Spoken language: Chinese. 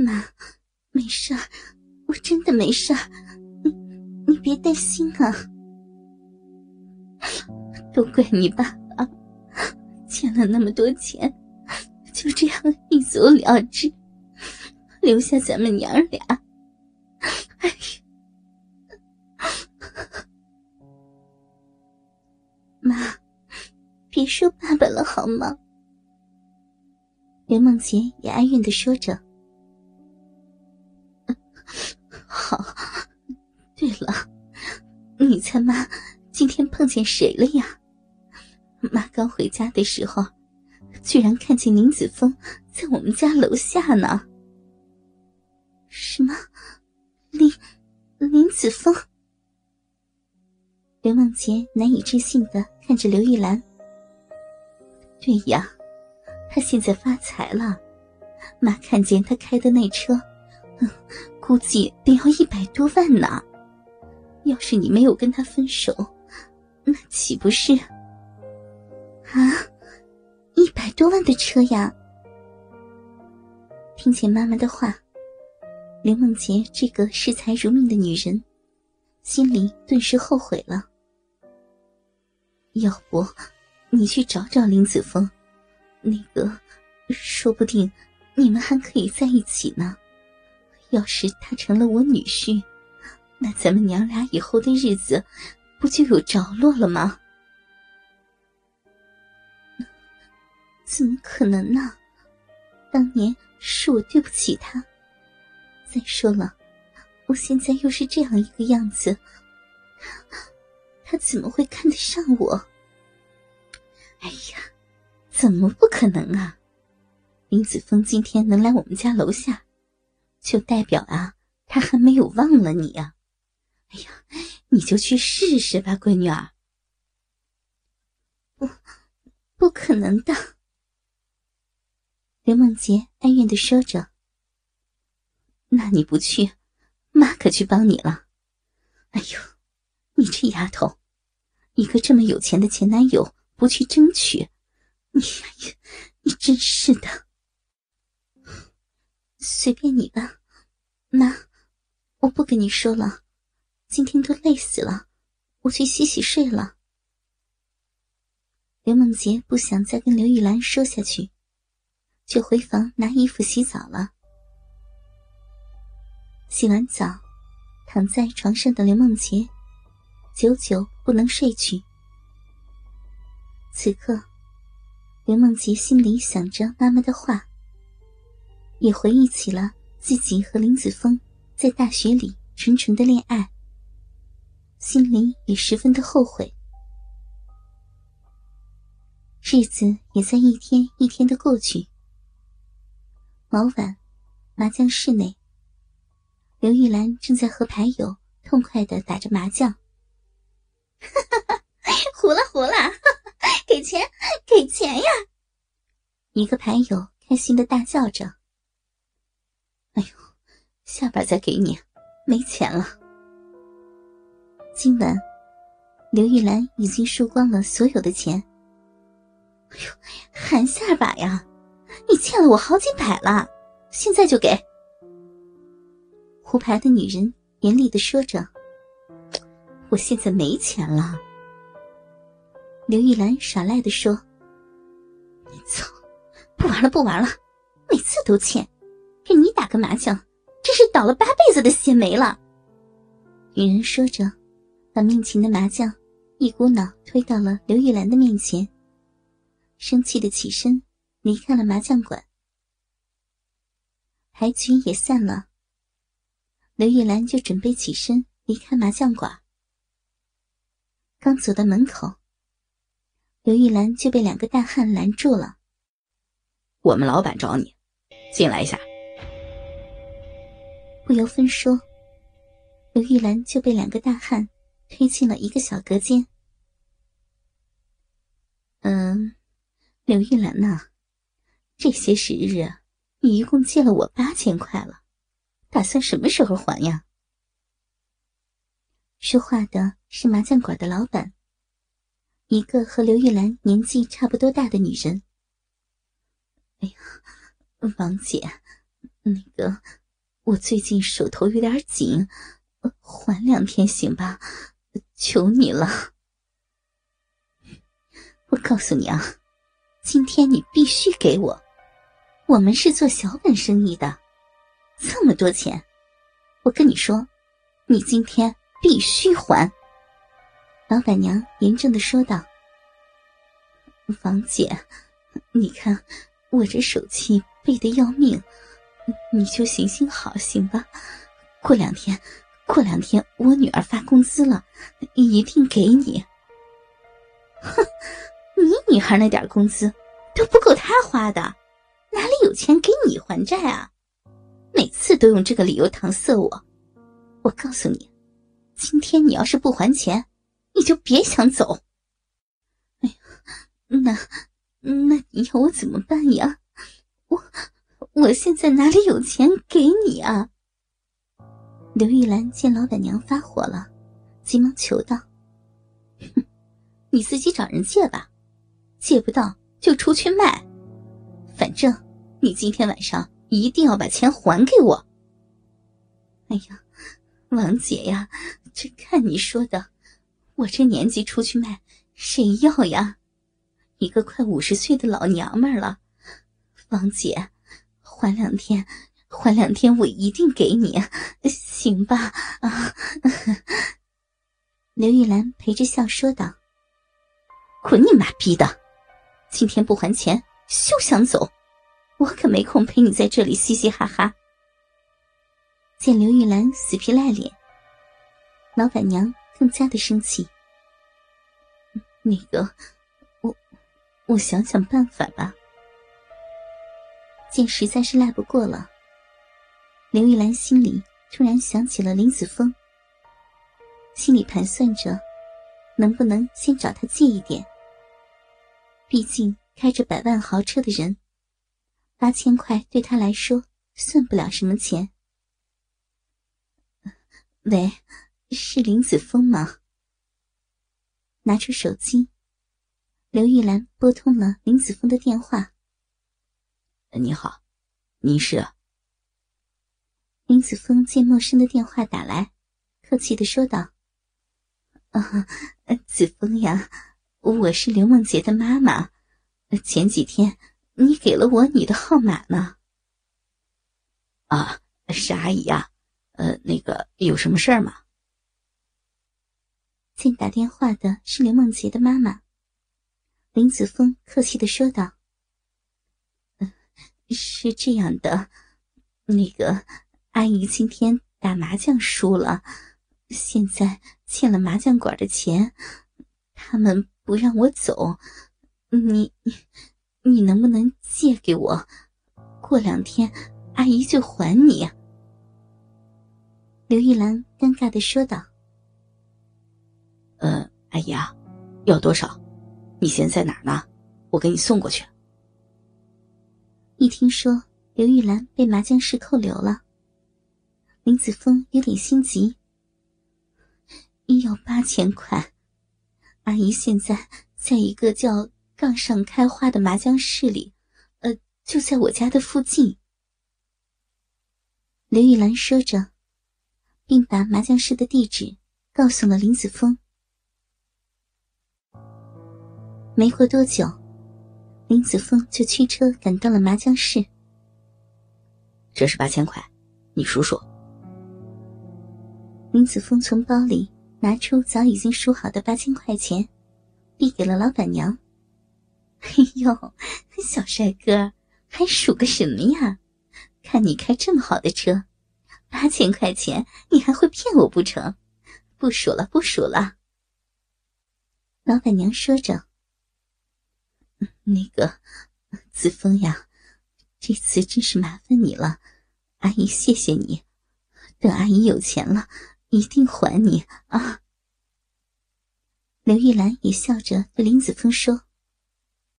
妈，没事，我真的没事，你你别担心啊。都怪你爸爸，欠了那么多钱，就这样一走了之，留下咱们娘俩。哎呀，妈，别说爸爸了好吗？刘梦洁也哀怨的说着。好，对了，你猜妈今天碰见谁了呀？妈刚回家的时候，居然看见林子峰在我们家楼下呢。什么？林林子峰？刘梦洁难以置信的看着刘玉兰。对呀，他现在发财了。妈看见他开的那车，估计得要一百多万呢。要是你没有跟他分手，那岂不是？啊，一百多万的车呀！听见妈妈的话，刘梦洁这个视财如命的女人，心里顿时后悔了。要不，你去找找林子峰，那个，说不定你们还可以在一起呢。要是他成了我女婿，那咱们娘俩以后的日子，不就有着落了吗？怎么可能呢？当年是我对不起他。再说了，我现在又是这样一个样子，他怎么会看得上我？哎呀，怎么不可能啊！林子峰今天能来我们家楼下，就代表啊，他还没有忘了你呀！哎呀，你就去试试吧，闺女儿。不，不可能的。刘梦洁哀怨的说着：“那你不去，妈可去帮你了。哎呦，你这丫头，一个这么有钱的前男友不去争取，你呀，你真是的。随便你吧，妈，我不跟你说了，今天都累死了，我去洗洗睡了。”刘梦洁不想再跟刘玉兰说下去。就回房拿衣服洗澡了。洗完澡，躺在床上的刘梦洁，久久不能睡去。此刻，刘梦洁心里想着妈妈的话，也回忆起了自己和林子峰在大学里纯纯的恋爱，心里也十分的后悔。日子也在一天一天的过去。某晚，麻将室内，刘玉兰正在和牌友痛快的打着麻将。哈 哈胡了胡了，给钱给钱呀！一个牌友开心的大叫着：“哎呦，下边再给你，没钱了。”今晚，刘玉兰已经输光了所有的钱。哎呦，含下把呀！你欠了我好几百了，现在就给。胡牌的女人严厉的说着：“我现在没钱了。”刘玉兰耍赖的说：“操，不玩了不玩了，每次都欠，给你打个麻将，真是倒了八辈子的血霉了。”女人说着，把面前的麻将一股脑推到了刘玉兰的面前，生气的起身。离开了麻将馆，牌局也散了。刘玉兰就准备起身离开麻将馆，刚走到门口，刘玉兰就被两个大汉拦住了。我们老板找你，进来一下。不由分说，刘玉兰就被两个大汉推进了一个小隔间。嗯，刘玉兰呐。这些时日，你一共借了我八千块了，打算什么时候还呀？说话的是麻将馆的老板，一个和刘玉兰年纪差不多大的女人。哎呀，王姐，那个，我最近手头有点紧，缓两天行吧？求你了！我告诉你啊，今天你必须给我。我们是做小本生意的，这么多钱，我跟你说，你今天必须还。老板娘严正的说道：“王姐，你看我这手气背得要命，你就行行好，行吧？过两天，过两天我女儿发工资了，一定给你。哼，你女孩那点工资都不够她花的。”哪里有钱给你还债啊？每次都用这个理由搪塞我。我告诉你，今天你要是不还钱，你就别想走。哎呀，那那你要我怎么办呀？我我现在哪里有钱给你啊？刘玉兰见老板娘发火了，急忙求道：“哼，你自己找人借吧，借不到就出去卖。”反正你今天晚上一定要把钱还给我。哎呀，王姐呀，这看你说的，我这年纪出去卖，谁要呀？一个快五十岁的老娘们了，王姐，缓两天，缓两天，我一定给你，行吧？啊！刘玉兰陪着笑说道：“滚你妈逼的！今天不还钱！”休想走！我可没空陪你在这里嘻嘻哈哈。见刘玉兰死皮赖脸，老板娘更加的生气。那个，我我想想办法吧。见实在是赖不过了，刘玉兰心里突然想起了林子峰，心里盘算着，能不能先找他借一点。毕竟。开着百万豪车的人，八千块对他来说算不了什么钱。喂，是林子峰吗？拿出手机，刘玉兰拨通了林子峰的电话。你好，您是？林子峰见陌生的电话打来，客气的说道：“啊，子峰呀，我是刘梦洁的妈妈。”前几天你给了我你的号码呢？啊，是阿姨呀。呃，那个有什么事儿吗？见打电话的是刘梦洁的妈妈，林子峰客气的说道：“是这样的，那个阿姨今天打麻将输了，现在欠了麻将馆的钱，他们不让我走。”你你能不能借给我？过两天阿姨就还你。”刘玉兰尴尬的说道。“呃，阿姨啊，要多少？你现在在哪呢？我给你送过去。”一听说刘玉兰被麻将室扣留了，林子峰有点心急，要八千块。阿姨现在在一个叫……杠上开花的麻将室里，呃，就在我家的附近。刘玉兰说着，并把麻将室的地址告诉了林子峰。没过多久，林子峰就驱车赶到了麻将室。这是八千块，你数数。林子峰从包里拿出早已经数好的八千块钱，递给了老板娘。哎呦，小帅哥，还数个什么呀？看你开这么好的车，八千块钱你还会骗我不成？不数了，不数了。老板娘说着：“那个子枫呀，这次真是麻烦你了，阿姨谢谢你。等阿姨有钱了，一定还你啊。”刘玉兰也笑着对林子峰说。